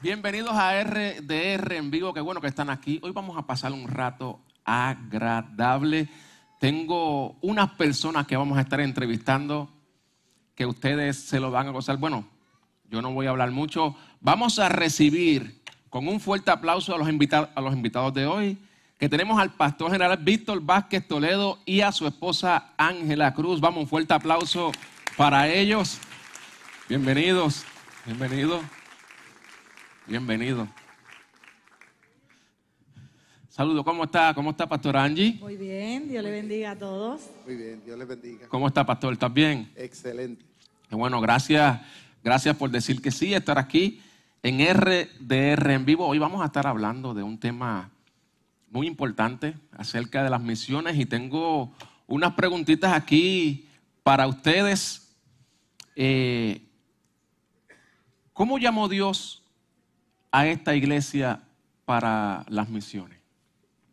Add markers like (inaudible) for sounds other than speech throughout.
Bienvenidos a RDR en vivo. Qué bueno que están aquí. Hoy vamos a pasar un rato agradable. Tengo unas personas que vamos a estar entrevistando que ustedes se lo van a gozar. Bueno, yo no voy a hablar mucho. Vamos a recibir con un fuerte aplauso a los, invitados, a los invitados de hoy, que tenemos al pastor general Víctor Vázquez Toledo y a su esposa Ángela Cruz. Vamos, un fuerte aplauso para ellos. Bienvenidos, bienvenidos, bienvenidos. Saludos, ¿cómo está? ¿Cómo está, Pastor Angie? Muy bien, Dios le bendiga a todos. Muy bien, Dios les bendiga. ¿Cómo está, Pastor? ¿Estás bien? Excelente. Bueno, gracias, gracias por decir que sí, estar aquí en RDR en vivo. Hoy vamos a estar hablando de un tema muy importante acerca de las misiones y tengo unas preguntitas aquí para ustedes. Eh, ¿Cómo llamó Dios a esta iglesia para las misiones?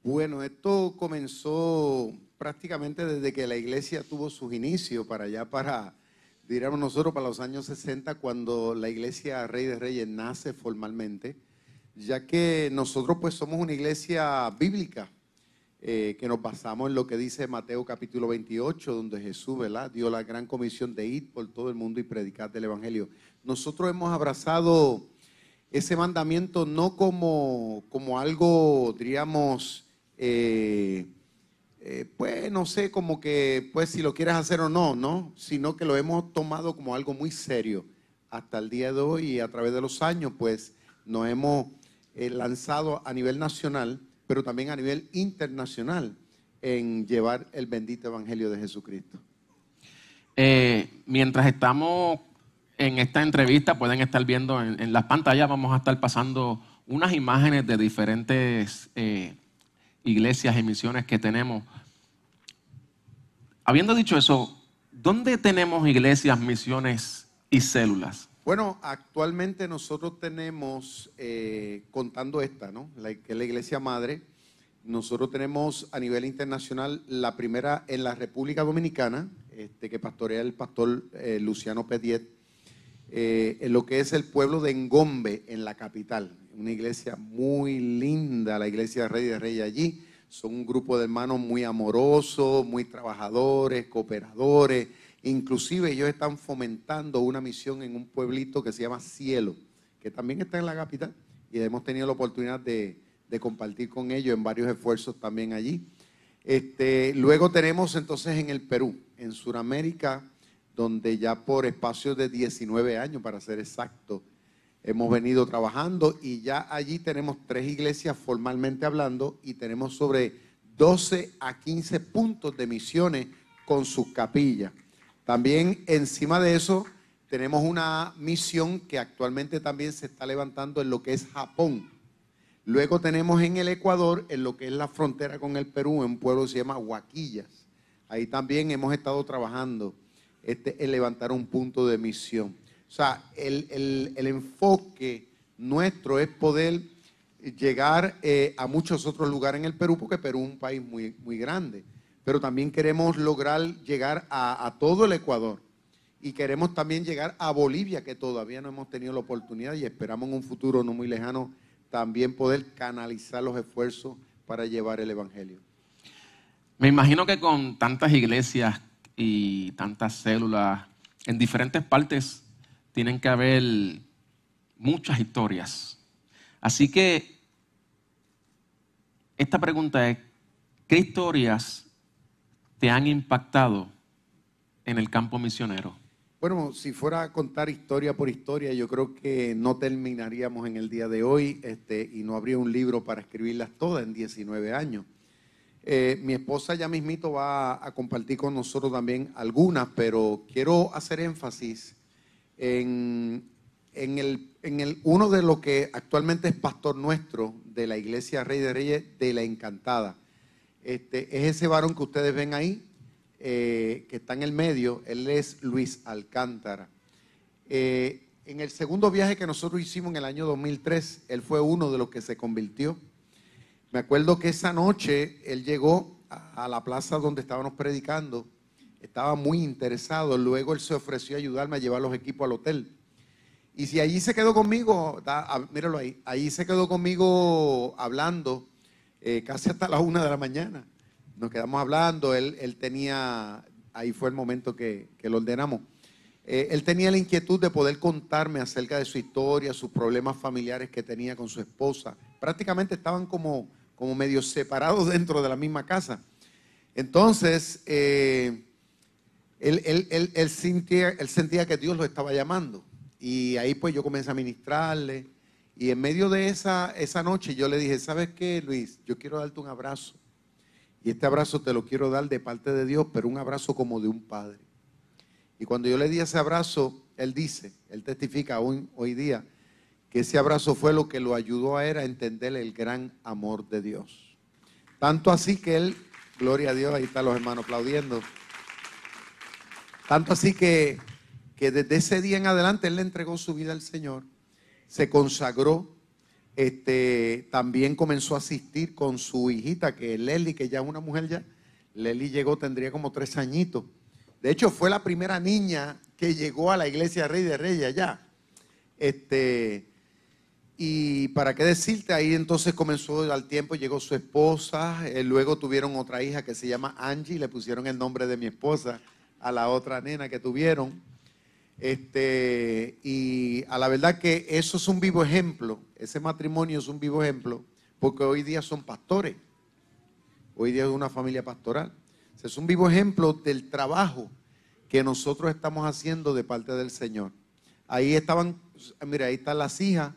Bueno, esto comenzó prácticamente desde que la iglesia tuvo sus inicios para allá, para, diríamos nosotros, para los años 60, cuando la iglesia Rey de Reyes nace formalmente, ya que nosotros pues somos una iglesia bíblica, eh, que nos basamos en lo que dice Mateo capítulo 28, donde Jesús, ¿verdad? Dio la gran comisión de ir por todo el mundo y predicar del Evangelio. Nosotros hemos abrazado ese mandamiento no como, como algo, diríamos, eh, eh, pues no sé, como que, pues si lo quieres hacer o no, ¿no? Sino que lo hemos tomado como algo muy serio hasta el día de hoy y a través de los años, pues nos hemos eh, lanzado a nivel nacional, pero también a nivel internacional en llevar el bendito evangelio de Jesucristo. Mientras estamos en esta entrevista, pueden estar viendo en, las pantallas, vamos a estar pasando unas imágenes de diferentes eh, iglesias y misiones que tenemos. Habiendo dicho eso, ¿dónde tenemos iglesias, misiones y células? Bueno, actualmente nosotros tenemos, eh, contando esta, ¿no? La, que es la iglesia madre, nosotros tenemos a nivel internacional la primera en la República Dominicana, este, que pastorea el pastor eh, Luciano Pediet, eh, en lo que es el pueblo de Engombe, en la capital. Una iglesia muy linda, la iglesia de Rey de Rey allí. Son un grupo de hermanos muy amorosos, muy trabajadores, cooperadores. Inclusive ellos están fomentando una misión en un pueblito que se llama Cielo, que también está en la capital. Y hemos tenido la oportunidad de, compartir con ellos en varios esfuerzos también allí. Este, luego tenemos entonces en el Perú, en Sudamérica, donde ya por espacios de 19 años, para ser exacto, hemos venido trabajando y ya allí tenemos tres iglesias formalmente hablando y tenemos sobre 12 a 15 puntos de misiones con sus capillas. También encima de eso tenemos una misión que actualmente también se está levantando en lo que es Japón. Luego tenemos en el Ecuador, en lo que es la frontera con el Perú, en un pueblo que se llama Huaquillas. Ahí también hemos estado trabajando este, en levantar un punto de misión. O sea, el, el- el enfoque nuestro es poder llegar eh, a muchos otros lugares en el Perú, porque Perú es un país muy, muy grande. Pero también queremos lograr llegar a, a todo el Ecuador. Y queremos también llegar a Bolivia, que todavía no hemos tenido la oportunidad y esperamos en un futuro no muy lejano también poder canalizar los esfuerzos para llevar el Evangelio. Me imagino que con tantas iglesias y tantas células en diferentes partes tienen que haber muchas historias. Así que esta pregunta es, ¿qué historias te han impactado en el campo misionero? Bueno, si fuera a contar historia por historia, yo creo que no terminaríamos en el día de hoy este, y no habría un libro para escribirlas todas en 19 años. Eh, mi esposa ya mismito va a compartir con nosotros también algunas, pero quiero hacer énfasis en, en, el, en el, uno de los que actualmente es pastor nuestro de la iglesia Rey de Reyes de la Encantada. Este, es ese varón que ustedes ven ahí, eh, que está en el medio, él es Luis Alcántara. Eh, en el segundo viaje que nosotros hicimos en el año 2003, él fue uno de los que se convirtió. Me acuerdo que esa noche él llegó a, la plaza donde estábamos predicando, estaba muy interesado, luego él se ofreció a ayudarme a llevar los equipos al hotel. Y si allí se quedó conmigo, míralo ahí, ahí se quedó conmigo hablando eh, casi hasta las una de la mañana nos quedamos hablando, él, tenía, ahí fue el momento que, que lo ordenamos, eh, él tenía la inquietud de poder contarme acerca de su historia, sus problemas familiares que tenía con su esposa. Prácticamente estaban como, como medio separados (laughs) dentro de la misma casa. Entonces, eh, él, sentía, que Dios lo estaba llamando. Y ahí pues yo comencé a ministrarle. Y en medio de esa, esa noche yo le dije, ¿sabes qué, Luis? Yo quiero darte un abrazo. Y este abrazo te lo quiero dar de parte de Dios, pero un abrazo como de un padre. Y cuando yo le di ese abrazo, él dice, él testifica hoy día, ese abrazo fue lo que lo ayudó a él a entender el gran amor de Dios. Tanto así que él, gloria a Dios, ahí están los hermanos aplaudiendo. Tanto así que, que desde ese día en adelante él le entregó su vida al Señor, se consagró este, también comenzó a asistir con su hijita, que es Leli, que ya es una mujer ya. Leli llegó, tendría como tres añitos. De hecho, fue la primera niña que llegó a la iglesia Rey de Reyes allá. Este, y para qué decirte, ahí entonces comenzó al tiempo, llegó su esposa, eh, luego tuvieron otra hija que se llama Angie, le pusieron el nombre de mi esposa a la otra nena que tuvieron. Este, y a la verdad que eso es un vivo ejemplo, ese matrimonio es un vivo ejemplo, porque hoy día son pastores, hoy día es una familia pastoral. Es un vivo ejemplo del trabajo que nosotros estamos haciendo de parte del Señor. Ahí estaban, mira, ahí están las hijas,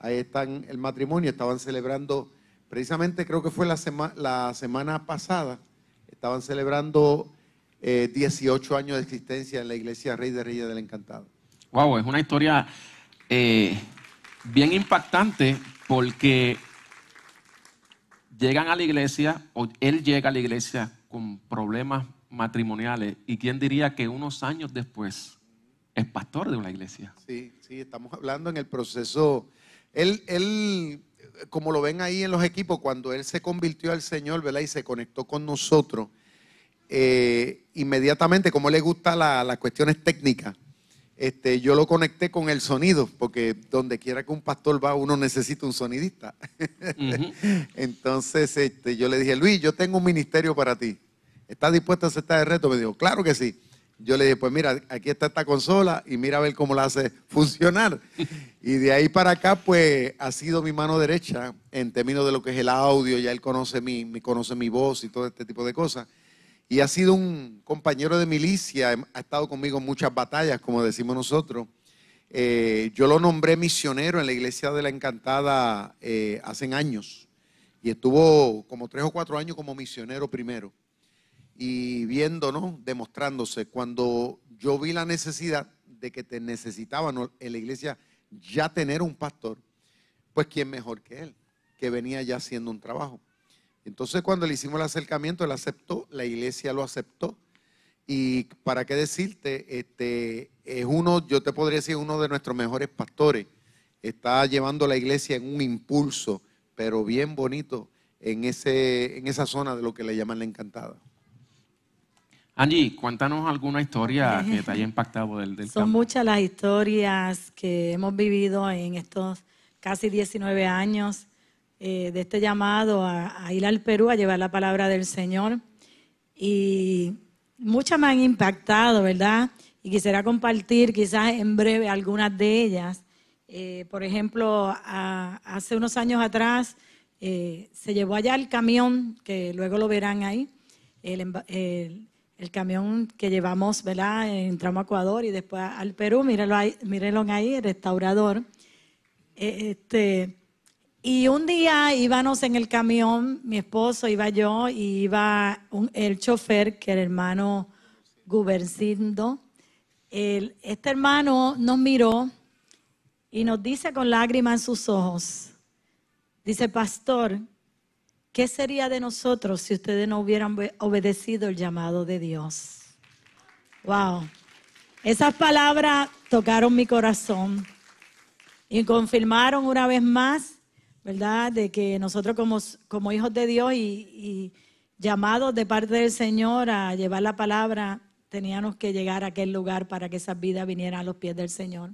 ahí están el matrimonio, estaban celebrando, precisamente creo que fue la, la semana pasada, estaban celebrando 18 eh, años de existencia en la iglesia Rey de Reyes del Encantado. Wow, es una historia eh, bien impactante porque llegan a la iglesia, o él llega a la iglesia con problemas matrimoniales, y quién diría que unos años después es pastor de una iglesia. Sí, sí, estamos hablando en el proceso. Él, él, como lo ven ahí en los equipos, cuando él se convirtió al Señor, ¿verdad? Y se conectó con nosotros eh, inmediatamente, como le gusta las cuestiones técnicas, este, yo lo conecté con el sonido, porque donde quiera que un pastor va, uno necesita un sonidista. (laughs) Entonces este, yo le dije, Luis, yo tengo un ministerio para ti. ¿Estás dispuesto a aceptar el reto? Me dijo, claro que sí. Yo le dije, pues mira, aquí está esta consola y mira a ver cómo la hace (laughs) funcionar. y de ahí para acá, pues ha sido mi mano derecha en términos de lo que es el audio, ya él conoce mi, conoce mi voz y todo este tipo de cosas y ha sido un compañero de milicia, ha estado conmigo en muchas batallas, como decimos nosotros. Eh, yo lo nombré misionero en la iglesia de la Encantada eh, hace años y estuvo como tres o cuatro años como misionero primero y viendo, ¿no? Demostrándose. Cuando yo vi la necesidad de que te necesitaban en la iglesia ya tener un pastor, pues quién mejor que él, que venía ya haciendo un trabajo. Entonces cuando le hicimos el acercamiento, él aceptó, la iglesia lo aceptó. Y para qué decirte, este, es uno, yo te podría decir, uno de nuestros mejores pastores. Está llevando la iglesia en un impulso, pero bien bonito, en, ese, en esa zona de lo que le llaman la encantada. Angie, cuéntanos alguna historia que te haya impactado del, del Son muchas las historias que hemos vivido en estos casi 19 años eh, de este llamado a, ir al Perú a llevar la palabra del Señor. Y muchas me han impactado, ¿verdad? y quisiera compartir quizás en breve algunas de ellas. Eh, por ejemplo, a- hace unos años atrás eh, se llevó allá el camión, que luego lo verán ahí, el, el- el camión que llevamos, ¿verdad? Entramos a Ecuador y después al Perú, mírenlo ahí, mírenlo ahí el restaurador. Eh, Este, y un día íbamos en el camión, mi esposo iba yo y iba un- el chofer, que era el hermano Gubercindo. El- este hermano nos miró y nos dice con lágrimas en sus ojos, dice, pastor, ¿qué sería de nosotros si ustedes no hubieran obe- obedecido el llamado de Dios? Wow. Esas palabras tocaron mi corazón y confirmaron una vez más, ¿verdad?, de que nosotros como, hijos de Dios y llamados de parte del Señor a llevar la palabra, teníamos que llegar a aquel lugar para que esas vidas vinieran a los pies del Señor.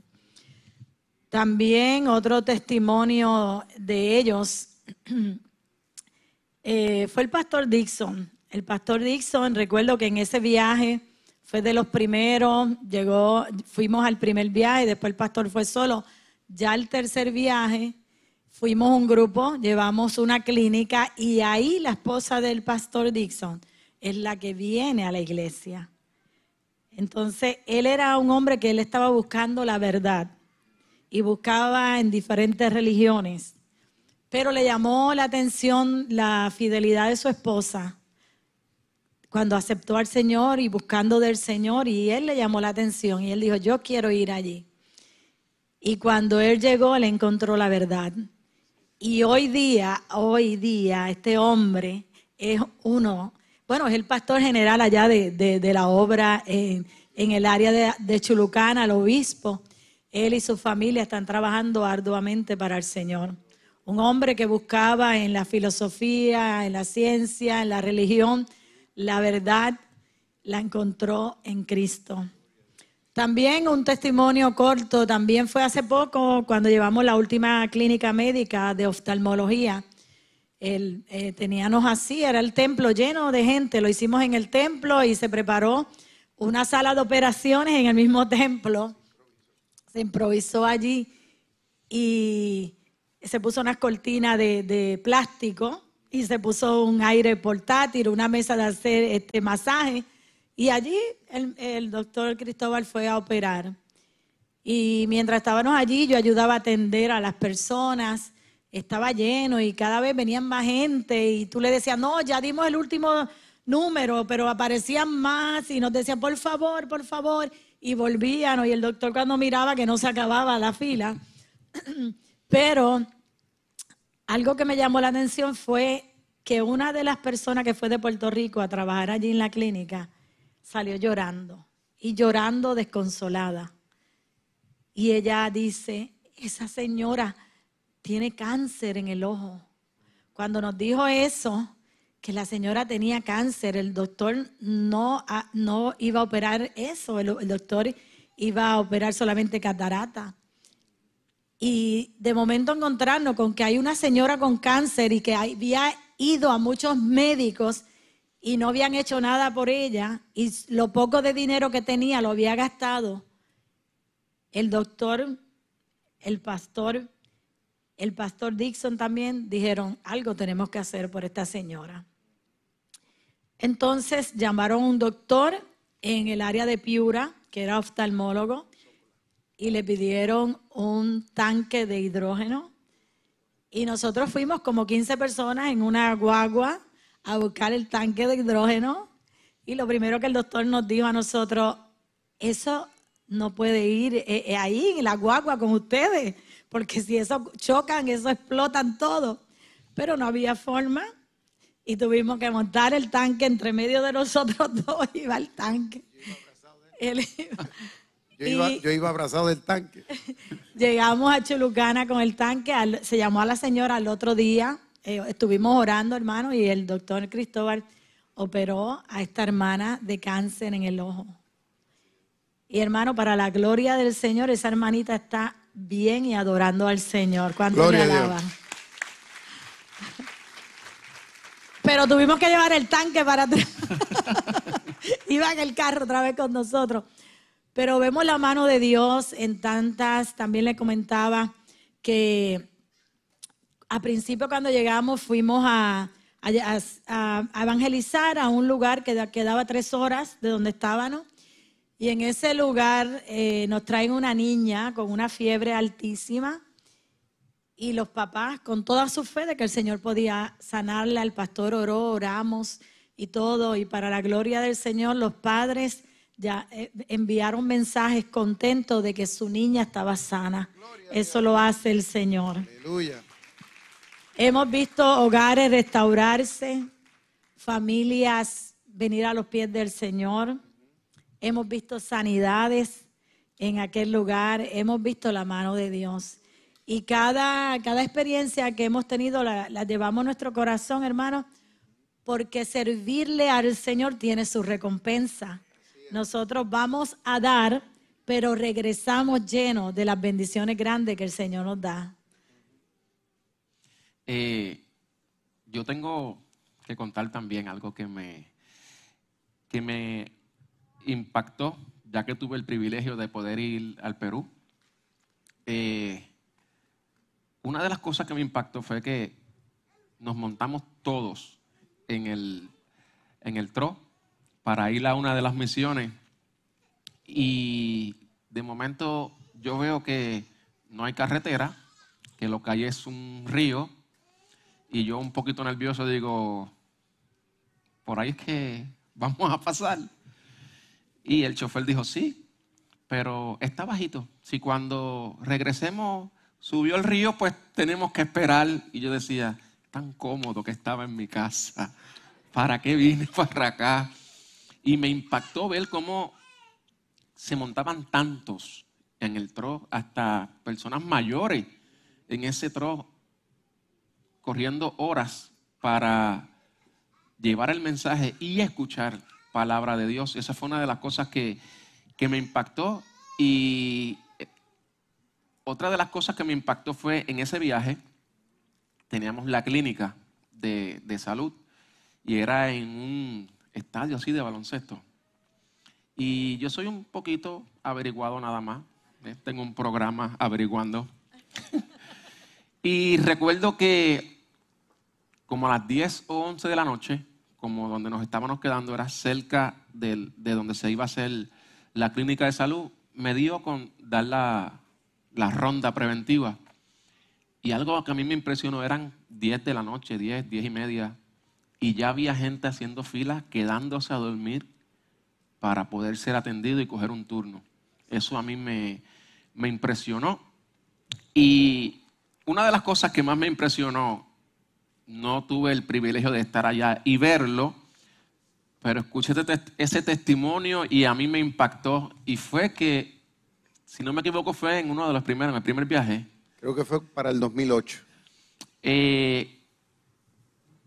También otro testimonio de ellos (clears throat) eh, fue el pastor Dixon. El pastor Dixon, recuerdo que en ese viaje fue de los primeros, llegó, fuimos al primer viaje, después el pastor fue solo. Ya el tercer viaje, fuimos un grupo, llevamos una clínica y ahí la esposa del pastor Dixon es la que viene a la iglesia. Entonces, él era un hombre que él estaba buscando la verdad y buscaba en diferentes religiones, pero le llamó la atención la fidelidad de su esposa cuando aceptó al Señor y buscando del Señor y él le llamó la atención y él dijo, yo quiero ir allí. Y cuando él llegó, le encontró la verdad. Y hoy día, hoy día, este hombre es uno, bueno, es el pastor general allá de, de- la obra en, en el área de, de Chulucana, el obispo. Él y su familia están trabajando arduamente para el Señor. Un hombre que buscaba en la filosofía, en la ciencia, en la religión, la verdad, la encontró en Cristo. También un testimonio corto, también fue hace poco cuando llevamos la última clínica médica de oftalmología. El, eh, teníamos así, era el templo lleno de gente, lo hicimos en el templo y se preparó una sala de operaciones en el mismo (laughs) templo. Se improvisó allí y se puso unas cortinas de, plástico y se puso un aire portátil, una mesa de hacer este masaje. Y allí el, el doctor Cristóbal fue a operar. Y mientras estábamos allí, yo ayudaba a atender a las personas. Estaba lleno y cada vez venían más gente. Y tú le decías, no, ya dimos el último número, pero aparecían más y nos decían, por favor, por favor. Y volvían. Y el doctor cuando miraba que no se acababa la fila. (clears throat) Pero algo que me llamó la atención fue que una de las personas que fue de Puerto Rico a trabajar allí en la clínica salió llorando y llorando desconsolada. Y ella dice, esa señora tiene cáncer en el ojo. Cuando nos dijo eso, que la señora tenía cáncer, el doctor no, no iba a operar eso, el, el doctor iba a operar solamente catarata. Y de momento encontrarnos con que hay una señora con cáncer y que había ido a muchos médicos y no habían hecho nada por ella y lo poco de dinero que tenía lo había gastado. El doctor, el pastor, el pastor Dixon también dijeron, algo tenemos que hacer por esta señora. Entonces llamaron a un doctor en el área de Piura, que era oftalmólogo, y le pidieron un tanque de hidrógeno. Y nosotros fuimos como 15 personas en una guagua a buscar el tanque de hidrógeno. Y lo primero que el doctor nos dijo a nosotros, eso no puede ir eh, eh, ahí en la guagua con ustedes, porque si eso chocan, eso explotan todo. Pero no había forma y tuvimos que montar el tanque entre medio de nosotros (laughs) dos, iba el tanque. Él iba- Yo iba, Y- yo iba abrazado del tanque. (laughs) Llegamos a Chulucana con el tanque, al- se llamó a la señora al otro día, eh, estuvimos orando, hermano, y el doctor Cristóbal operó a esta hermana de cáncer en el ojo. Y hermano, para la gloria del Señor, esa hermanita está bien y adorando al Señor. ¿Cuánto le Gloria a Dios. alaban? Pero tuvimos que llevar el tanque para atrás. (laughs) Iba en el carro otra vez con nosotros. Pero vemos la mano de Dios en tantas, también le comentaba que a principio cuando llegamos fuimos a, evangelizar a un lugar que da- quedaba tres horas de donde estábamos. Y en ese lugar eh, nos traen una niña con una fiebre altísima y los papás con toda su fe de que el Señor podía sanarla, el pastor oró, oramos y todo, y para la gloria del Señor los padres ya eh, enviaron mensajes contentos de que su niña estaba sana. Eso lo hace el Señor. Aleluya. Hemos visto hogares restaurarse, familias venir a los pies del Señor. Hemos visto sanidades en aquel lugar. Hemos visto la mano de Dios. Y cada, cada experiencia que hemos tenido la, la llevamos a nuestro corazón, hermanos, porque servirle al Señor tiene su recompensa. Nosotros vamos a dar, pero regresamos llenos de las bendiciones grandes que el Señor nos da. Eh, yo tengo que contar también algo que me, que me impactó, ya que tuve el privilegio de poder ir al Perú. Eh, una de las cosas que me impactó fue que nos montamos todos en el, en el para ir a una de las misiones y de momento yo veo que no hay carretera, que lo que hay es un río y yo un poquito nervioso digo, por ahí es que (laughs) vamos a pasar. Y el chofer dijo, sí, pero está bajito. Si cuando regresemos subió el río, pues tenemos que esperar. Y yo decía, tan cómodo que estaba en mi casa. ¿Para qué vine (laughs) para acá? Y me impactó ver cómo se montaban tantos en el tro, hasta personas mayores en ese tro, corriendo horas para llevar el mensaje y escuchar palabra de Dios. Esa fue una de las cosas que, que me impactó. Y eh, otra de las cosas que me impactó fue en ese viaje, teníamos la clínica de, de salud y era en un estadio así de baloncesto. Y yo soy un poquito averiguado nada más. Tengo un programa averiguando. (laughs) y recuerdo que como a las 10 o 11 de la noche, como donde nos estábamos quedando era cerca de donde se iba a hacer la clínica de salud, me dio con dar la, la ronda preventiva. Y algo que a mí me impresionó eran 10 de la noche, 10, 10 y media, y ya había gente haciendo filas, quedándose a dormir para poder ser atendido y coger un turno. Eso a mí me, me impresionó. Y una de las cosas que más me impresionó, no tuve el privilegio de estar allá y verlo, pero escuché ese tes- ese testimonio y a mí me impactó. Y fue que, si no me equivoco, fue en uno de los primeros, en el primer viaje, Creo que fue para el 2008. eh,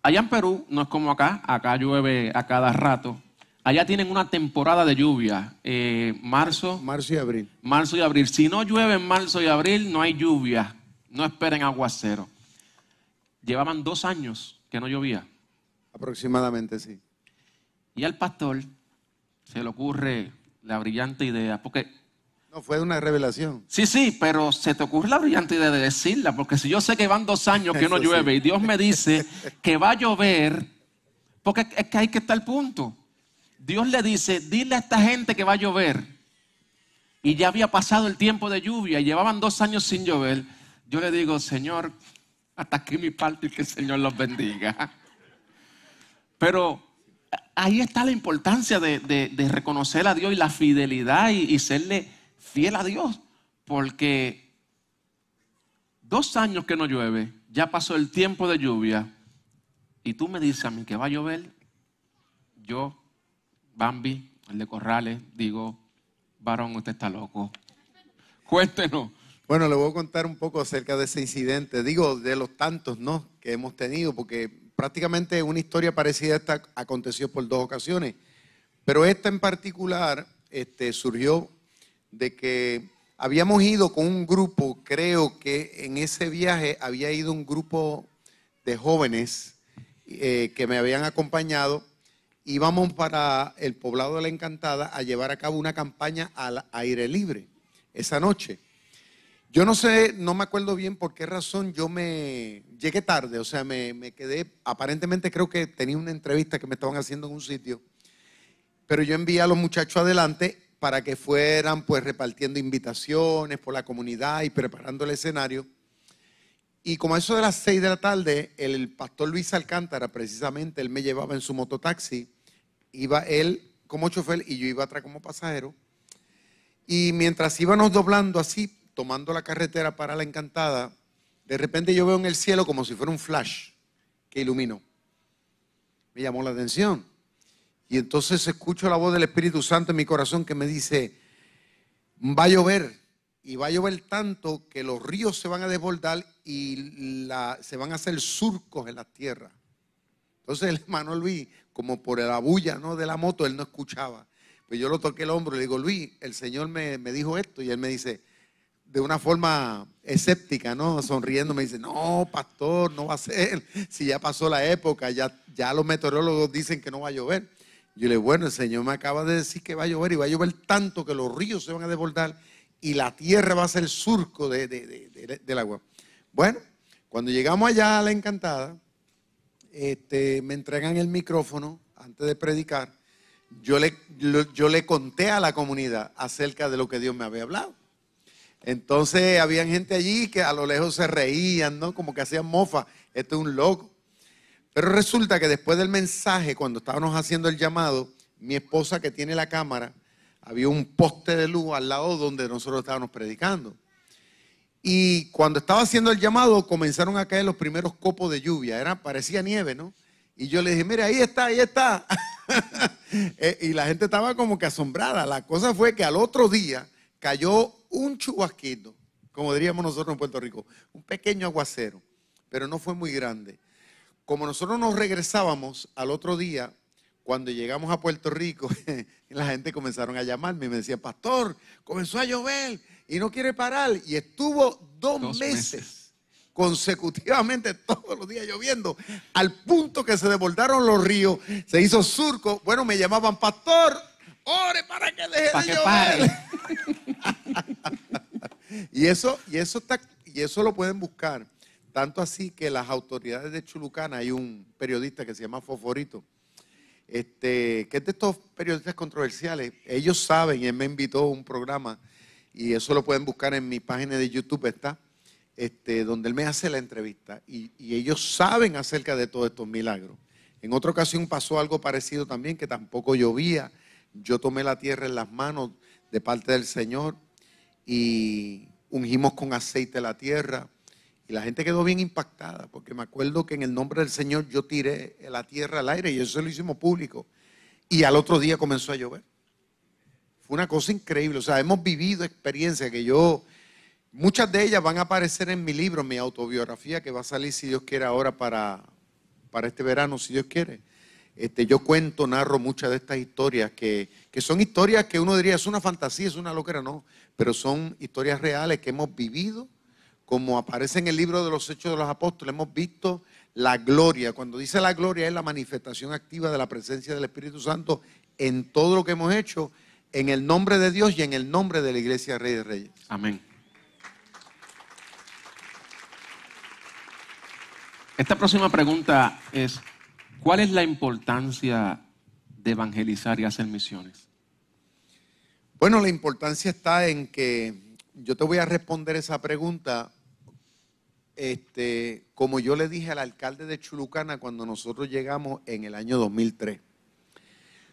allá en Perú no es como acá, acá llueve a cada rato. Allá tienen una temporada de lluvia, eh, marzo, Marzo y abril. marzo y abril. Si no llueve en marzo y abril, no hay lluvia. No esperen aguacero. Llevaban dos años que no llovía. Aproximadamente, sí. Y al pastor se le ocurre la brillante idea, porque No, fue una revelación. Sí, sí, pero se te ocurre la brillante idea de decirla, porque si yo sé que van dos años que no Eso sí. llueve y Dios me dice (laughs) que va a llover, porque es que hay que estar al punto. Dios le dice, dile a esta gente que va a llover. Y ya había pasado el tiempo de lluvia y llevaban dos años sin llover. Yo le digo, Señor, hasta aquí mi parte y que el Señor los bendiga. Pero ahí está la importancia de, de- de reconocer a Dios y la fidelidad y, y serle fiel a Dios. Porque dos años que no llueve, ya pasó el tiempo de lluvia, y tú me dices a mí que va a llover, yo, Bambi, el de Corrales, digo, varón, usted está loco. (laughs) Cuéntenos. Bueno, le voy a contar un poco acerca de ese incidente. Digo, de los tantos, ¿no? Que hemos tenido, porque prácticamente una historia parecida a esta aconteció por dos ocasiones. Pero esta en particular este, surgió de que habíamos ido con un grupo, creo que en ese viaje había ido un grupo de jóvenes eh, que me habían acompañado íbamos para el poblado de la Encantada a llevar a cabo una campaña al aire libre esa noche. Yo no sé, no me acuerdo bien por qué razón yo me llegué tarde, o sea, me, me quedé, aparentemente creo que tenía una entrevista que me estaban haciendo en un sitio, pero yo envié a los muchachos adelante para que fueran pues repartiendo invitaciones por la comunidad y preparando el escenario. Y como a eso de las seis de la tarde, el pastor Luis Alcántara, precisamente, él me llevaba en su mototaxi, iba él como chofer y yo iba atrás como pasajero. Y mientras íbamos doblando así tomando la carretera para la encantada, de repente yo veo en el cielo como si fuera un flash que iluminó. Me llamó la atención. Y entonces escucho la voz del Espíritu Santo en mi corazón que me dice, va a llover. Y va a llover tanto que los ríos se van a desbordar y se van a hacer surcos en la tierra. Entonces el hermano Luis, como por la bulla ¿no? de la moto, él no escuchaba. Pues yo lo toqué el hombro y le digo, Luis, el Señor me, me dijo esto. Y él me dice, de una forma escéptica, ¿no? Sonriendo, me dice, no, pastor, no va a ser. Si ya pasó la época, ya, ya los meteorólogos dicen que no va a llover. Yo le digo, bueno, el Señor me acaba de decir que va a llover y va a llover tanto que los ríos se van a desbordar y la tierra va a ser surco de, del agua. Bueno, cuando llegamos allá a la encantada, este, me entregan el micrófono antes de predicar. Yo le, yo le conté a la comunidad acerca de lo que Dios me había hablado. Entonces había gente allí que a lo lejos se reían, ¿no? Como que hacían mofa, este es un loco. Pero resulta que después del mensaje, cuando estábamos haciendo el llamado, mi esposa que tiene la cámara, había un poste de luz al lado donde nosotros estábamos predicando. Y cuando estaba haciendo el llamado, comenzaron a caer los primeros copos de lluvia. Era, parecía nieve, ¿no? Y yo le dije, mira, ahí está, ahí está. (laughs) Eh, y la gente estaba como que asombrada. La cosa fue que al otro día cayó un chubasquito, como diríamos nosotros en Puerto Rico, un pequeño aguacero, pero no fue muy grande. Como nosotros nos regresábamos al otro día, cuando llegamos a Puerto Rico, (laughs) la gente comenzaron a llamarme y me decían, pastor, comenzó a llover y no quiere parar. Y estuvo dos, meses, consecutivamente (laughs) todos los días lloviendo, al punto que se desbordaron los ríos, se hizo surco. Bueno, me llamaban, pastor, ore para que deje de llover. (laughs) y, eso, y, eso está, y eso lo pueden buscar. Tanto así que las autoridades de Chulucana, hay un periodista que se llama Foforito, este, que es de estos periodistas controversiales. Ellos saben, él me invitó a un programa, y eso lo pueden buscar en mi página de YouTube, está, este, donde él me hace la entrevista. Y ellos saben acerca de todos estos milagros. En otra ocasión pasó algo parecido también, que tampoco llovía. Yo tomé la tierra en las manos de parte del Señor y ungimos con aceite la tierra. Y la gente quedó bien impactada, porque me acuerdo que en el nombre del Señor yo tiré la tierra al aire y eso lo hicimos público. Y al otro día comenzó a llover. Fue una cosa increíble. O sea, hemos vivido experiencias que yo, muchas de ellas van a aparecer en mi libro, mi autobiografía, que va a salir, si Dios quiere, ahora para, para este verano, si Dios quiere. Este, yo cuento, narro muchas de estas historias que, son historias que uno diría es una fantasía, es una locura, no, pero son historias reales que hemos vivido, como aparece en el libro de los Hechos de los Apóstoles, hemos visto la gloria. Cuando dice la gloria es la manifestación activa de la presencia del Espíritu Santo en todo lo que hemos hecho, en el nombre de Dios y en el nombre de la Iglesia Rey de Reyes. Amén. Esta próxima pregunta es, ¿Cuál es la importancia de evangelizar y hacer misiones? Bueno, la importancia está en que yo te voy a responder esa pregunta este, como yo le dije al alcalde de Chulucana cuando nosotros llegamos en el año 2003.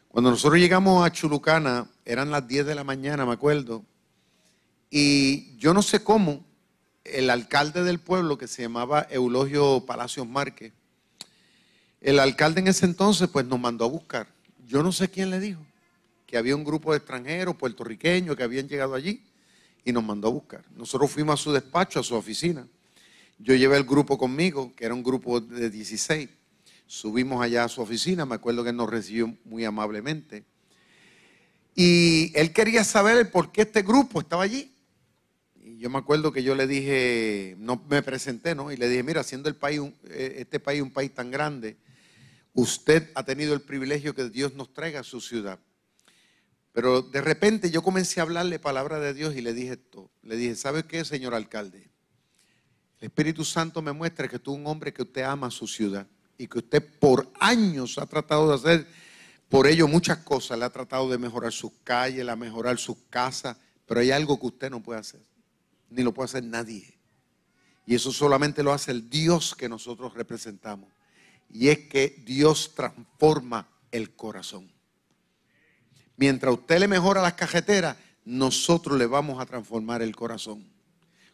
Cuando nosotros llegamos a Chulucana, eran las 10 de la mañana, me acuerdo, y yo no sé cómo, el alcalde del pueblo, que se llamaba Eulogio Palacios Márquez, el alcalde en ese entonces pues nos mandó a buscar. Yo no sé quién le dijo que había un grupo de extranjeros puertorriqueños que habían llegado allí y nos mandó a buscar. Nosotros fuimos a su despacho, a su oficina. Yo llevé el grupo conmigo, que era un grupo de 16. Subimos allá a su oficina, me acuerdo que él nos recibió muy amablemente. Y él quería saber por qué este grupo estaba allí. Y yo me acuerdo que yo le dije, no me presenté, ¿no? Y le dije, mira, siendo el eh, este país un país tan grande, usted ha tenido el privilegio que Dios nos traiga a su ciudad. Pero de repente yo comencé a hablarle palabra de Dios y le dije esto. Le dije, ¿sabe qué, señor alcalde? El Espíritu Santo me muestra que tú un hombre que usted ama su ciudad y que usted por años ha tratado de hacer por ello muchas cosas. Le ha tratado de mejorar sus calles, la mejorar sus casas, pero hay algo que usted no puede hacer, ni lo puede hacer nadie. Y eso solamente lo hace el Dios que nosotros representamos. Y es que Dios transforma el corazón. Mientras usted le mejora las cajeteras, nosotros le vamos a transformar el corazón.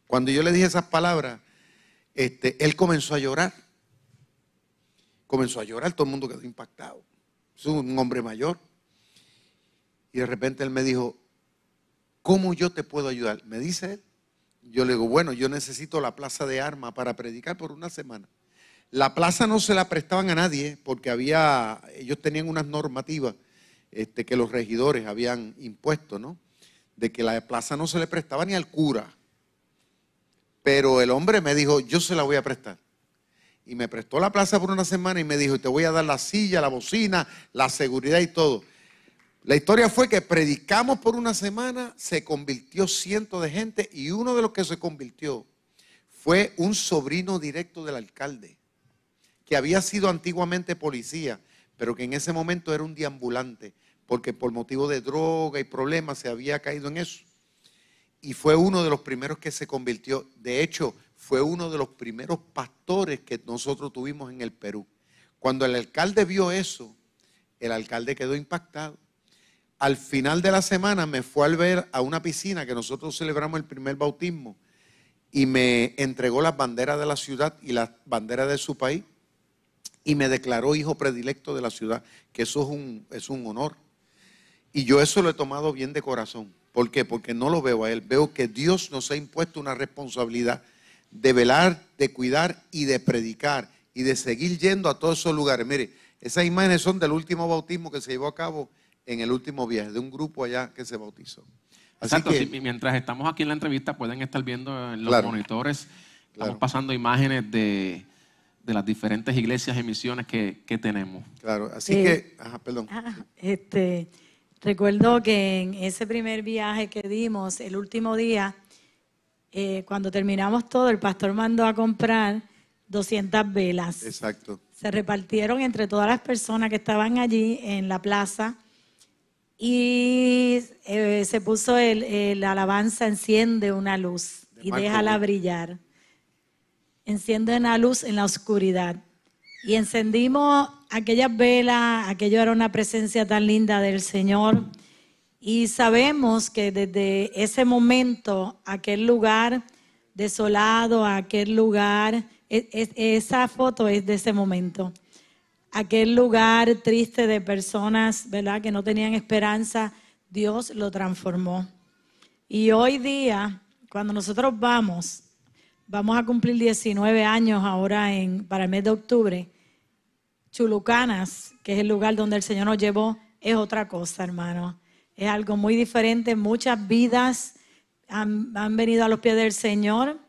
Cuando yo le dije esas palabras, este, él comenzó a llorar. Comenzó a llorar, todo el mundo quedó impactado. Es un hombre mayor. Y de repente él me dijo, ¿cómo yo te puedo ayudar? Me dice él. Yo le digo, bueno, yo necesito la plaza de armas para predicar por una semana. La plaza no se la prestaban a nadie porque había, ellos tenían unas normativas este, que los regidores habían impuesto, ¿no? De que la plaza no se le prestaba ni al cura. Pero el hombre me dijo, yo se la voy a prestar. Y me prestó la plaza por una semana y me dijo, te voy a dar la silla, la bocina, la seguridad y todo. La historia fue que predicamos por una semana, se convirtió ciento de gente y uno de los que se convirtió fue un sobrino directo del alcalde, que había sido antiguamente policía, pero que en ese momento era un deambulante, porque por motivo de droga y problemas se había caído en eso. Y fue uno de los primeros que se convirtió. De hecho, fue uno de los primeros pastores que nosotros tuvimos en el Perú. Cuando el alcalde vio eso, el alcalde quedó impactado al final de la semana me fue al ver a una piscina que nosotros celebramos el primer bautismo y me entregó las banderas de la ciudad y las banderas de su país y me declaró hijo predilecto de la ciudad, que eso es un, es un honor. Y yo eso lo he tomado bien de corazón. ¿Por qué? Porque no lo veo a él. Veo que Dios nos ha impuesto una responsabilidad de velar, de cuidar y de predicar y de seguir yendo a todos esos lugares. Mire, esas imágenes son del último bautismo que se llevó a cabo en el último viaje de un grupo allá que se bautizó. Así que, mientras estamos aquí en la entrevista pueden estar viendo en los monitores, estamos pasando imágenes de, las diferentes iglesias y misiones que, tenemos. Claro, así que, ajá, perdón. Ah, este, recuerdo que en ese primer viaje que dimos, el último día, eh, cuando terminamos todo, el pastor mandó a comprar 200 velas. Exacto. Se repartieron entre todas las personas que estaban allí en la plaza y eh, se puso el, alabanza, enciende una luz y déjala brillar. Enciende una luz en la oscuridad. Y encendimos aquellas velas, aquello era una presencia tan linda del Señor. Y sabemos que desde ese momento, aquel lugar desolado, aquel lugar, e, e, esa foto es de ese momento aquel lugar triste de personas, ¿verdad? Que no tenían esperanza, Dios lo transformó. Y hoy día, cuando nosotros vamos, vamos a cumplir 19 años ahora en, para el mes de octubre, Chulucanas, que es el lugar donde el Señor nos llevó, es otra cosa, hermano. Es algo muy diferente. Muchas vidas han, venido a los pies del Señor,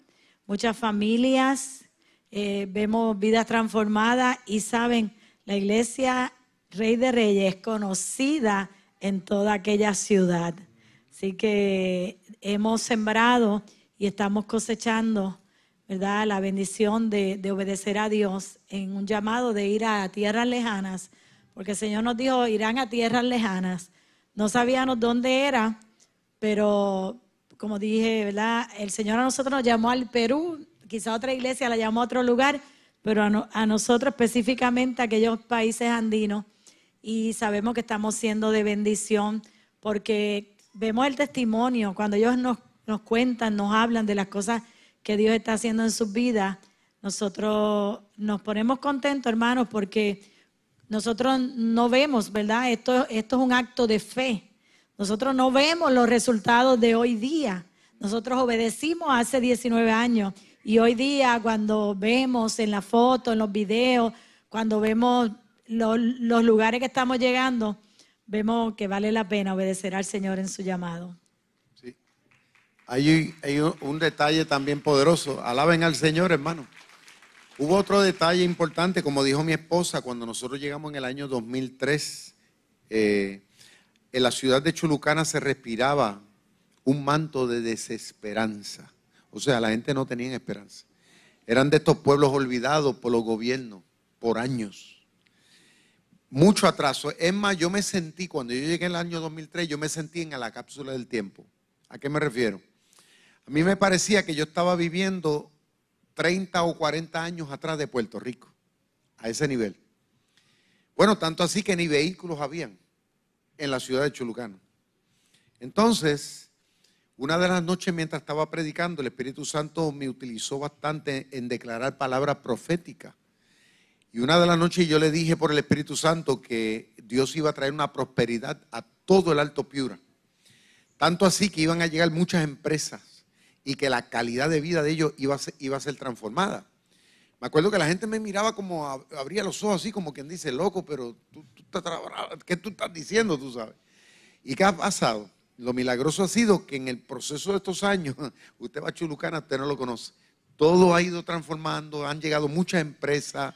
muchas familias, eh, vemos vidas transformadas y saben, la iglesia Rey de Reyes es conocida en toda aquella ciudad. Así que hemos sembrado y estamos cosechando, ¿verdad? La bendición de, obedecer a Dios en un llamado de ir a tierras lejanas, porque el Señor nos dijo, irán a tierras lejanas. No sabíamos dónde era, pero como dije, ¿verdad? El Señor a nosotros nos llamó al Perú, quizá otra iglesia la llamó a otro lugar, pero a, nosotros específicamente, a aquellos países andinos, y sabemos que estamos siendo de bendición porque vemos el testimonio, cuando ellos nos, nos cuentan, nos hablan de las cosas que Dios está haciendo en sus vidas, nosotros nos ponemos contentos, hermanos, porque nosotros no vemos, ¿verdad? Esto, esto es un acto de fe. Nosotros no vemos los resultados de hoy día. Nosotros obedecimos hace 19 años y hoy día cuando vemos en la foto, en los videos, cuando vemos los, lugares que estamos llegando, vemos que vale la pena obedecer al Señor en su llamado. Hay, hay un detalle también poderoso. Alaben al Señor, hermano. Hubo otro detalle importante, como dijo mi esposa, cuando nosotros llegamos en el año 2003, eh, en la ciudad de Chulucana se respiraba un manto de desesperanza. O sea, la gente no tenía esperanza. Eran de estos pueblos olvidados por los gobiernos por años. Mucho atraso. Es más, yo me sentí, cuando yo llegué en el año 2003, yo me sentí en la cápsula del tiempo. ¿A qué me refiero? A mí me parecía que yo estaba viviendo 30 o 40 años atrás de Puerto Rico, a ese nivel. Bueno, tanto así que ni vehículos habían en la ciudad de Chulucano. Entonces, una de las noches mientras estaba predicando, el Espíritu Santo me utilizó bastante en declarar palabras proféticas. Y una de las noches yo le dije por el Espíritu Santo que Dios iba a traer una prosperidad a todo el Alto Piura. Tanto así que iban a llegar muchas empresas y que la calidad de vida de ellos iba a ser, iba a ser transformada. Me acuerdo que la gente me miraba como abría los ojos así, como quien dice, loco, pero tú, ¿qué tú estás diciendo, tú sabes? ¿Y qué ha pasado? Lo milagroso ha sido que en el proceso de estos años, (laughs) usted va a Chulucana, usted no lo conoce. Todo ha ido transformando, han llegado muchas empresas,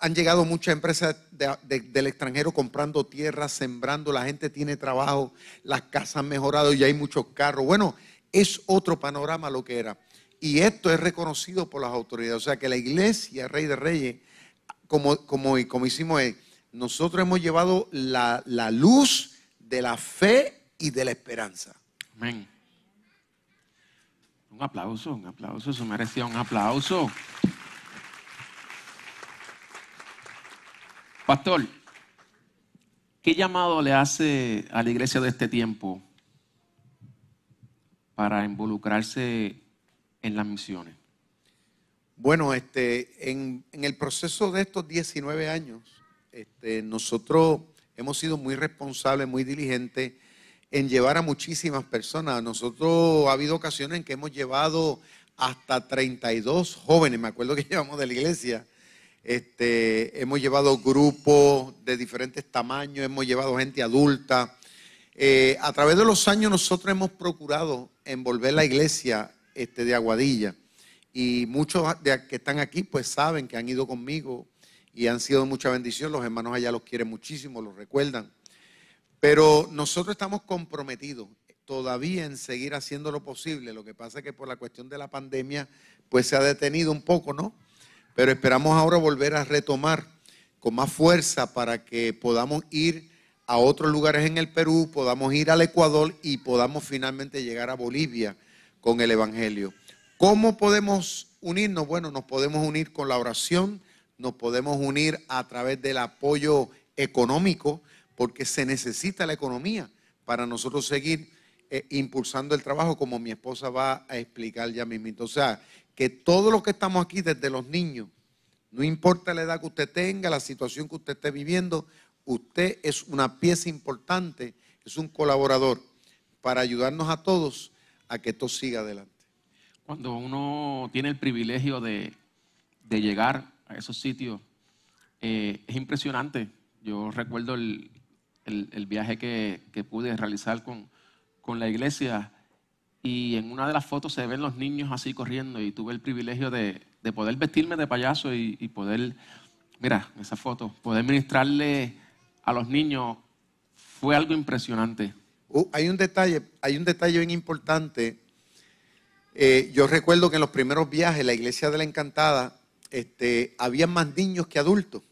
han llegado muchas empresas del extranjero comprando tierras, sembrando, la gente tiene trabajo, las casas han mejorado y hay muchos carros. Bueno, es otro panorama lo que era. Y esto es reconocido por las autoridades. O sea que la iglesia, Rey de Reyes, como, como, como hicimos, nosotros hemos llevado la, la luz de la fe y de la esperanza. Amén. Un aplauso, un aplauso, eso merecía un aplauso. Pastor, ¿qué llamado le hace a la iglesia de este tiempo para involucrarse en las misiones? Bueno, este, en, el proceso de estos 19 años, este, nosotros hemos sido muy responsables, muy diligentes en llevar a muchísimas personas. Nosotros ha habido ocasiones en que hemos llevado hasta 32 jóvenes, me acuerdo que (laughs) llevamos de la iglesia. Este, hemos llevado grupos de diferentes tamaños, hemos llevado gente adulta. Eh, a través de los años nosotros hemos procurado envolver la iglesia este, de Aguadilla. Y muchos de que están aquí pues saben que han ido conmigo y han sido mucha bendición. Los hermanos allá los quieren muchísimo, los recuerdan. Pero nosotros estamos comprometidos todavía en seguir haciendo lo posible. Lo que pasa es que por la cuestión de la pandemia pues se ha detenido un poco, ¿no? Pero esperamos ahora volver a retomar con más fuerza para que podamos ir a otros lugares en el Perú, podamos ir al Ecuador y podamos finalmente llegar a Bolivia con el Evangelio. ¿Cómo podemos unirnos? Bueno, nos podemos unir con la oración, nos podemos unir a través del apoyo económico, porque se necesita la economía para nosotros seguir eh, impulsando el trabajo, como mi esposa va a explicar ya mismo. O sea, que todos los que estamos aquí, desde los niños, no importa la edad que usted tenga, la situación que usted esté viviendo, usted es una pieza importante, es un colaborador para ayudarnos a todos a que esto siga adelante. Cuando uno tiene el privilegio de, llegar a esos sitios, eh, es impresionante. Yo recuerdo el, viaje que, pude realizar con, con, la iglesia y en una de las fotos se ven los niños así corriendo y tuve el privilegio de, poder vestirme de payaso y, y, poder, mira, esa foto, poder ministrarle a los niños fue algo impresionante. Uh, hay un detalle, hay un detalle bien importante. Eh, yo recuerdo que en los primeros viajes, la iglesia de la Encantada, este, había más niños que adultos.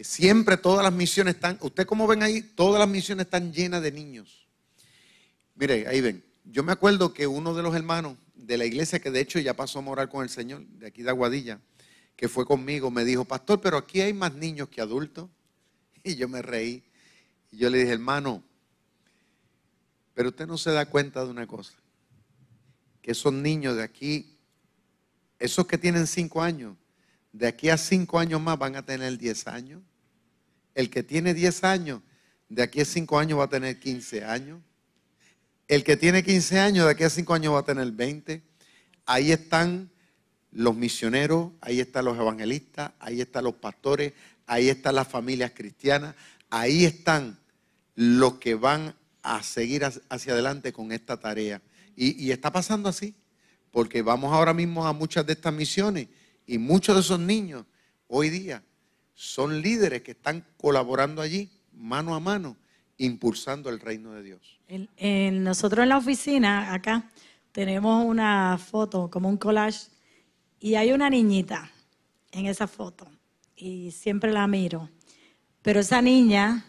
Siempre todas las misiones están, usted como ven ahí, todas las misiones están llenas de niños. Mire, ahí ven. Yo me acuerdo que uno de los hermanos de la iglesia, que de hecho ya pasó a morar con el Señor, de aquí de Aguadilla, que fue conmigo, me dijo, pastor, pero aquí hay más niños que adultos. (laughs) Y yo me reí. Y yo le dije, hermano, pero usted no se da cuenta de una cosa, que esos niños de aquí, esos que tienen cinco años, de aquí a cinco años más van a tener diez años. El que tiene diez años, de aquí a cinco años va a tener quince años. El que tiene quince años, de aquí a cinco años va a tener veinte. Ahí están los misioneros, ahí están los evangelistas, ahí están los pastores, ahí están las familias cristianas, ahí están los que van a seguir hacia adelante con esta tarea. Y, está pasando así, porque vamos ahora mismo a muchas de estas misiones Y muchos de esos niños hoy día son líderes que están colaborando allí, mano a mano, impulsando el reino de Dios. En- en- nosotros en la oficina, acá, tenemos una foto, como un collage, y hay una niñita en esa foto, y siempre la miro. Pero esa niña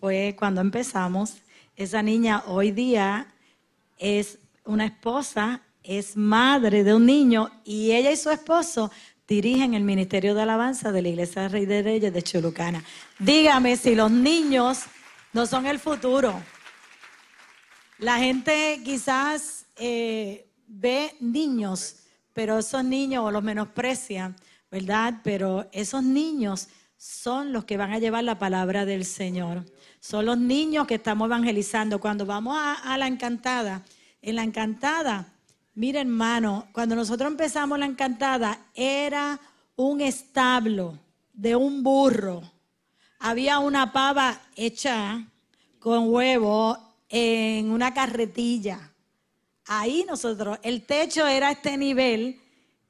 fue cuando empezamos, esa niña hoy día es una esposa, es madre de un niño, y ella y su esposo dirigen el Ministerio de Alabanza de la Iglesia Rey de Reyes de Chulucana. Dígame si los niños no son el futuro. La gente quizás eh, ve niños, pero esos niños los menosprecian, ¿verdad? Pero esos niños son los que van a llevar la palabra del Señor. Son los niños que estamos evangelizando. Cuando vamos a, la encantada, en la encantada, mira hermano, cuando nosotros empezamos la encantada, era un establo de un burro había una pava hecha con huevo en una carretilla. Ahí nosotros, el techo era este nivel.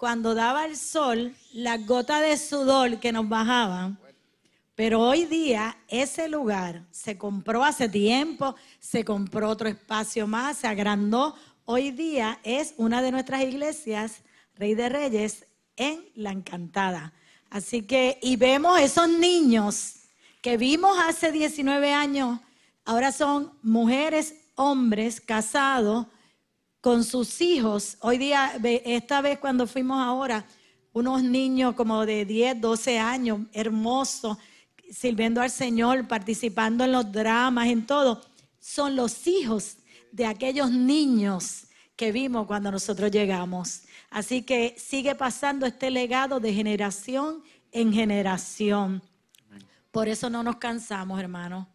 Cuando daba el sol, las gotas de sudor que nos bajaban. Pero hoy día ese lugar se compró hace tiempo, se compró otro espacio más, se agrandó. Hoy día es una de nuestras iglesias, Rey de Reyes, en La Encantada. Así que, y vemos esos niños que vimos hace 19 años, ahora son mujeres, hombres casados con sus hijos. Hoy día, esta vez cuando fuimos ahora, unos niños como de 10, 12 años, hermosos, sirviendo al Señor, participando en los dramas, en todo, son los hijos de aquellos niños que vimos cuando nosotros llegamos. Así que sigue pasando este legado de generación en generación. Por eso no nos cansamos, hermano.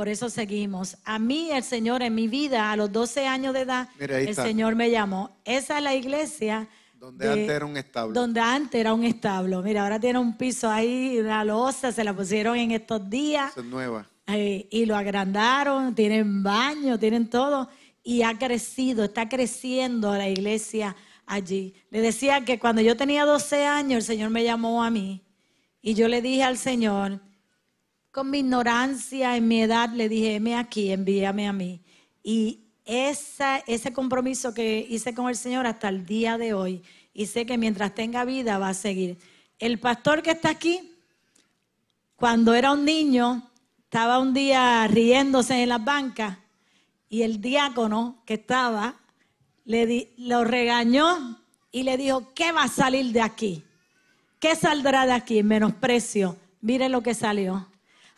Por eso seguimos. A mí, el Señor, en mi vida, a los 12 años de edad, Mira, el está. Señor me llamó. Esa es la iglesia. Donde antes era un establo. Donde antes era un establo. Mira, ahora tiene un piso ahí, una losa, se la pusieron en estos días. Es nueva. Eh, y lo agrandaron, tienen baño, tienen todo, y ha crecido, está creciendo la iglesia allí. Le decía que cuando yo tenía 12 años, el Señor me llamó a mí, y yo le dije al Señor, con mi ignorancia, en mi edad, le dije, heme aquí, envíame a mí. Y ese compromiso que hice con el Señor hasta el día de hoy, y sé que mientras tenga vida va a seguir. El pastor que está aquí, cuando era un niño, estaba un día riéndose en las bancas y el diácono que estaba le lo regañó y le dijo, ¿qué va a salir de aquí? ¿Qué saldrá de aquí? Menosprecio. Mire lo que salió.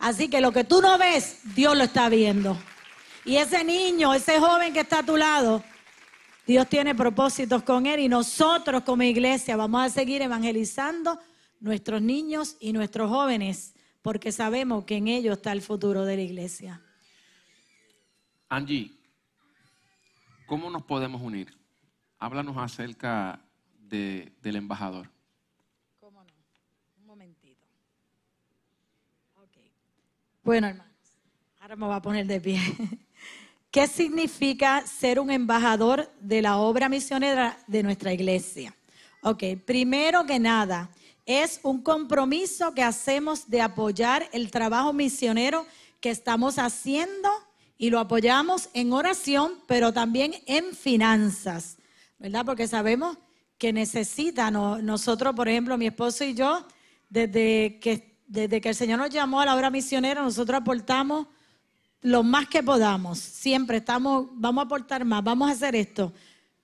Así que lo que tú no ves, Dios lo está viendo. Y ese niño, ese joven que está a tu lado, Dios tiene propósitos con él y nosotros como iglesia vamos a seguir evangelizando nuestros niños y nuestros jóvenes porque sabemos que en ellos está el futuro de la iglesia. Angie, ¿cómo nos podemos unir? Háblanos acerca de- del embajador. ¿Cómo no? Un momentito. Ok. Bueno, hermanos, ahora me voy a poner de pie. (laughs) ¿Qué significa ser un embajador de la obra misionera de nuestra iglesia? Ok, primero que nada, es un compromiso que hacemos de apoyar el trabajo misionero que estamos haciendo y lo apoyamos en oración, pero también en finanzas, ¿verdad? Porque sabemos que necesita, no- nosotros, por ejemplo, mi esposo y yo, desde que, desde que el Señor nos llamó a la obra misionera, nosotros aportamos lo más que podamos. Siempre estamos, vamos a aportar más, vamos a hacer esto.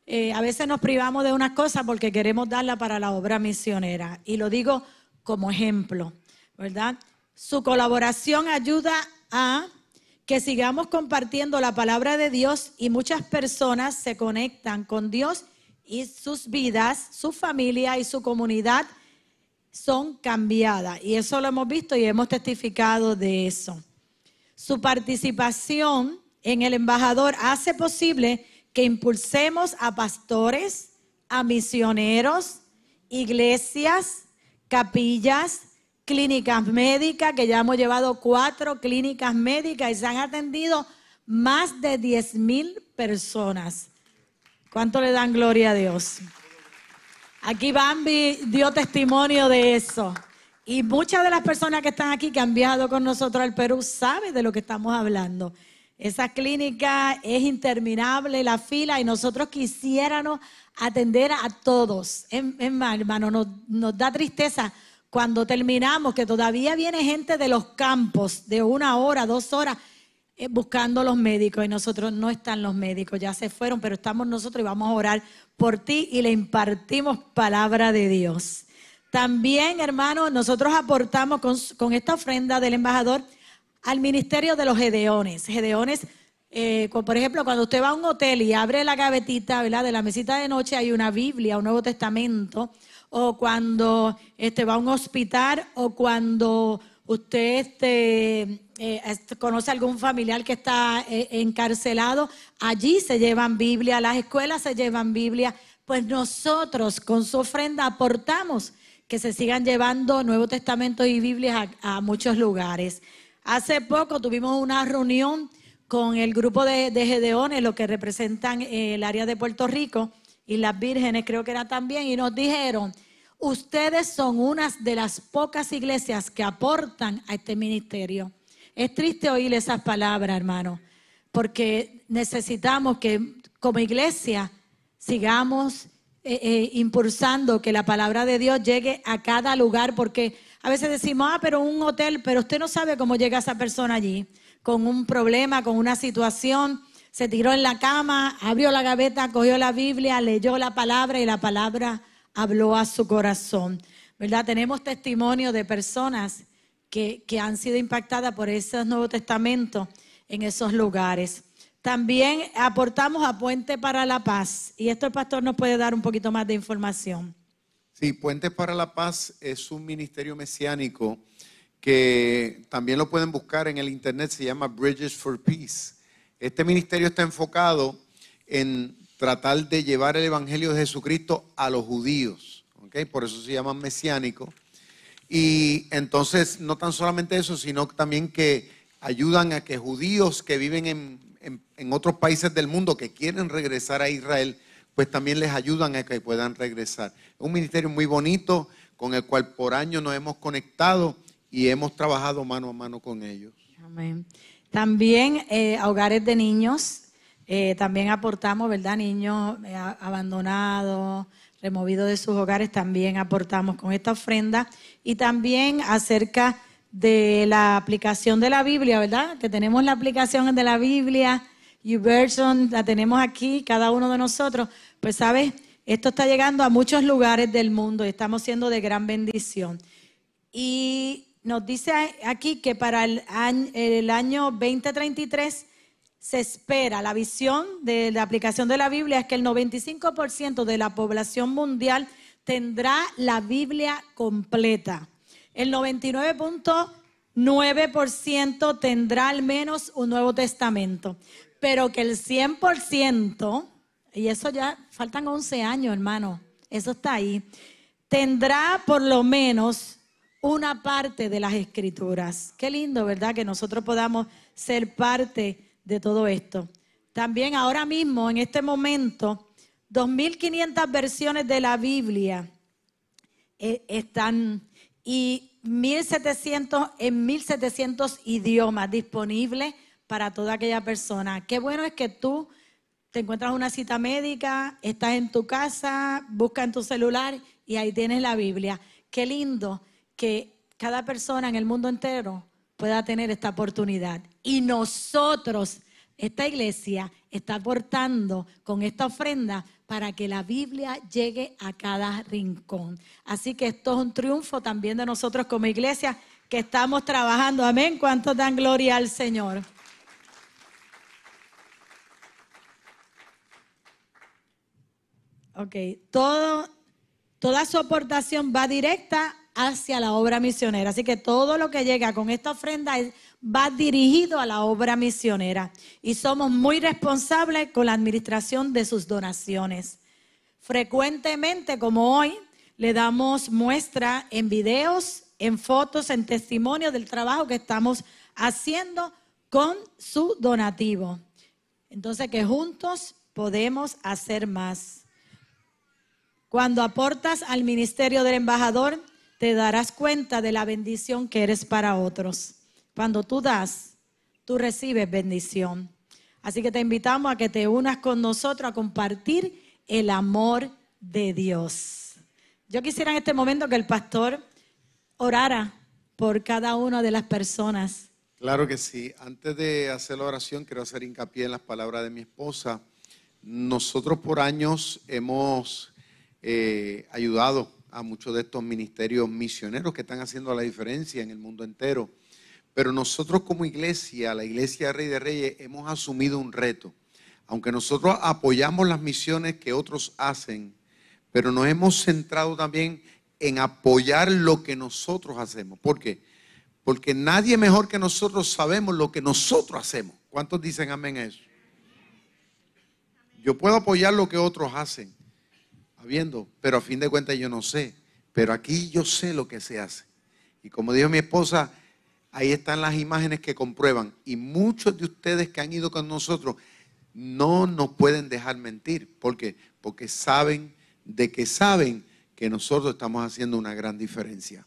Eh, a veces nos privamos de unas cosas porque queremos darla para la obra misionera. Y lo digo como ejemplo, ¿verdad? Su colaboración ayuda a que sigamos compartiendo la palabra de Dios y muchas personas se conectan con Dios y sus vidas, su familia y su comunidad son cambiadas. Y eso lo hemos visto y hemos testificado de eso. Su participación en el embajador hace posible que impulsemos a pastores, a misioneros, iglesias, capillas, clínicas médicas, que ya hemos llevado cuatro clínicas médicas y se han atendido más de 10 mil personas. ¿Cuánto le dan gloria a Dios? Aquí Bambi dio testimonio de eso. Y muchas de las personas que están aquí, que han viajado con nosotros al Perú, saben de lo que estamos hablando. Esa clínica es interminable, la fila, y nosotros quisiéramos atender a todos. Es, más, hermano, nos, da tristeza cuando terminamos que todavía viene gente de los campos de una hora, dos horas, buscando los médicos y nosotros no están los médicos, ya se fueron, pero estamos nosotros y vamos a orar por ti y le impartimos palabra de Dios. También, hermano, nosotros aportamos con, con esta ofrenda del embajador al ministerio de los Gedeones. Gedeones, eh, por ejemplo, cuando usted va a un hotel y abre la gavetita, ¿verdad? De la mesita de noche hay una Biblia, un Nuevo Testamento. O cuando este, va a un hospital o cuando usted este, eh, este, conoce algún familiar que está eh, encarcelado, allí se llevan Biblia, las escuelas se llevan Biblia. Pues nosotros con su ofrenda aportamos que se sigan llevando Nuevo Testamento y Biblias a, a muchos lugares. Hace poco tuvimos una reunión con el grupo de, de Gedeones, los que representan eh, el área de Puerto Rico, y las vírgenes creo que era también, y nos dijeron, ustedes son unas de las pocas iglesias que aportan a este ministerio. Es triste oír esas palabras, hermano, porque necesitamos que como iglesia sigamos eh, eh, impulsando que la palabra de Dios llegue a cada lugar, porque a veces decimos, ah, pero un hotel, pero usted no sabe cómo llega esa persona allí, con un problema, con una situación, se tiró en la cama, abrió la gaveta, cogió la Biblia, leyó la palabra y la palabra habló a su corazón. ¿Verdad? Tenemos testimonio de personas que, que han sido impactadas por ese Nuevo Testamento en esos lugares. También aportamos a Puente para la Paz. Y esto el pastor nos puede dar un poquito más de información. Sí, Puentes para la Paz es un ministerio mesiánico que también lo pueden buscar en el internet, se llama Bridges for Peace. Este ministerio está enfocado en tratar de llevar el Evangelio de Jesucristo a los judíos. Por eso se llama mesiánico. Y entonces, no tan solamente eso, sino también que ayudan a que judíos que viven en, en- otros países del mundo que quieren regresar a Israel, pues también les ayudan a que puedan regresar. Es un ministerio muy bonito con el cual por años nos hemos conectado y hemos trabajado mano a mano con ellos. Amén. También eh, a hogares de niños, eh, también aportamos, ¿verdad? Niños eh, abandonados, removidos de sus hogares, también aportamos con esta ofrenda. Y también acerca de la aplicación de la Biblia, ¿verdad? Que tenemos la aplicación de la Biblia, YouVersion, la tenemos aquí, cada uno de nosotros. Pues, ¿sabes? Esto está llegando a muchos lugares del mundo y estamos siendo de gran bendición. Y nos dice aquí que para el año, el año 2033 se espera, la visión de la aplicación de la Biblia es que el 95% de la población mundial tendrá la Biblia completa. El 99.9% tendrá al menos un Nuevo Testamento, pero que el 100%, y eso ya faltan 11 años, hermano, eso está ahí, tendrá por lo menos una parte de las escrituras. Qué lindo, ¿verdad? Que nosotros podamos ser parte de todo esto. También ahora mismo, en este momento, 2.500 versiones de la Biblia eh, están y 1700 en 1700 idiomas disponibles para toda aquella persona. Qué bueno es que tú te encuentras una cita médica, estás en tu casa, busca en tu celular y ahí tienes la Biblia. Qué lindo que cada persona en el mundo entero pueda tener esta oportunidad. Y nosotros, esta iglesia, está aportando con esta ofrenda para que la Biblia llegue a cada rincón. Así que esto es un triunfo también de nosotros como iglesia que estamos trabajando. Amén. ¿Cuántos dan gloria al Señor? Ok, todo, toda su aportación va directa hacia la obra misionera. Así que todo lo que llega con esta ofrenda es- va dirigido a la obra misionera. Y somos muy responsables con la administración de sus donaciones. Frecuentemente, como hoy, le damos muestra en videos, en fotos, en testimonio del trabajo que estamos haciendo con su donativo. Entonces, que juntos podemos hacer más. Cuando aportas al ministerio del embajador, te darás cuenta de la bendición que eres para otros. Cuando tú das, tú recibes bendición. Así que te invitamos a que te unas con nosotros a compartir el amor de Dios. Yo quisiera en este momento que el pastor orara por cada una de las personas. Claro que sí. Antes de hacer la oración, quiero hacer hincapié en las palabras de mi esposa. Nosotros por años hemos eh, ayudado a muchos de estos ministerios misioneros que están haciendo la diferencia en el mundo entero. Pero nosotros como iglesia, la iglesia Rey de Reyes, hemos asumido un reto. Aunque nosotros apoyamos las misiones que otros hacen, pero nos hemos centrado también en apoyar lo que nosotros hacemos. ¿Por qué? Porque nadie mejor que nosotros sabemos lo que nosotros hacemos. ¿Cuántos dicen amén a eso? Yo puedo apoyar lo que otros hacen, habiendo, pero a fin de cuentas yo no sé. Pero aquí yo sé lo que se hace. Y como dijo mi esposa, ahí están las imágenes que comprueban. Y muchos de ustedes que han ido con nosotros no nos pueden dejar mentir. ¿Por qué? Porque saben de que saben que nosotros estamos haciendo una gran diferencia.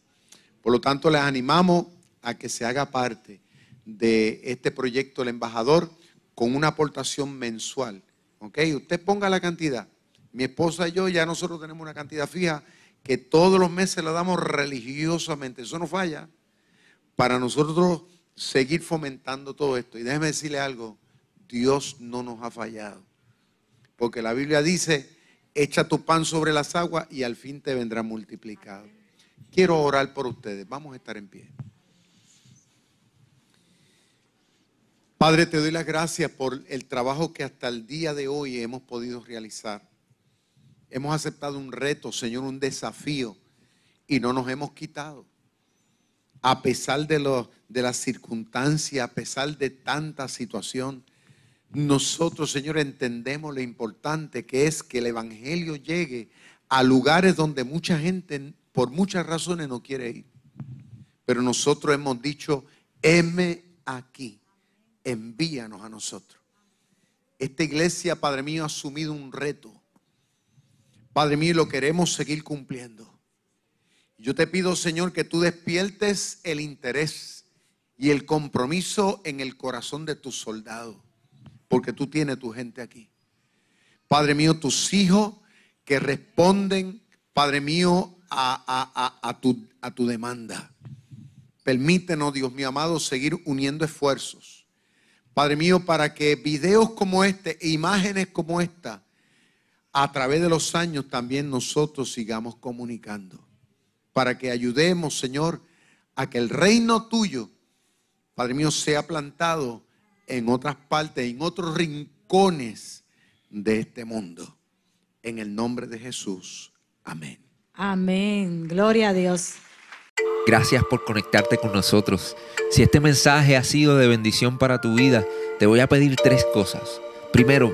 Por lo tanto, les animamos a que se haga parte de este proyecto El Embajador con una aportación mensual. ¿Ok? Usted ponga la cantidad. Mi esposa y yo ya nosotros tenemos una cantidad fija que todos los meses la damos religiosamente. Eso no falla. Para nosotros seguir fomentando todo esto. Y déjeme decirle algo. Dios no nos ha fallado. Porque la Biblia dice echa tu pan sobre las aguas y al fin te vendrá multiplicado. Quiero orar por ustedes. Vamos a estar en pie. Padre, te doy las gracias por el trabajo que hasta el día de hoy hemos podido realizar. Hemos aceptado un reto, Señor, un desafío y no nos hemos quitado. A pesar de, lo, de las circunstancias, a pesar de tanta situación, nosotros, Señor, entendemos lo importante que es que el Evangelio llegue a lugares donde mucha gente, por muchas razones, no quiere ir. Pero nosotros hemos dicho, heme aquí, envíanos a nosotros. Esta iglesia, Padre mío, ha asumido un reto. Padre mío, lo queremos seguir cumpliendo. Yo te pido, Señor, que tú despiertes el interés y el compromiso en el corazón de tus soldados porque tú tienes tu gente aquí. Padre mío, tus hijos que responden, Padre mío, a, tu, a tu demanda. Permítenos, Dios mío amado, seguir uniendo esfuerzos. Padre mío, para que videos como este, imágenes como esta, a través de los años también nosotros sigamos comunicando. Para que ayudemos, Señor, a que el reino tuyo, Padre mío, sea plantado en otras partes, en otros rincones de este mundo. En el nombre de Jesús. Amén. Amén. Gloria a Dios. Gracias por conectarte con nosotros. Si este mensaje ha sido de bendición para tu vida, te voy a pedir tres cosas. Primero,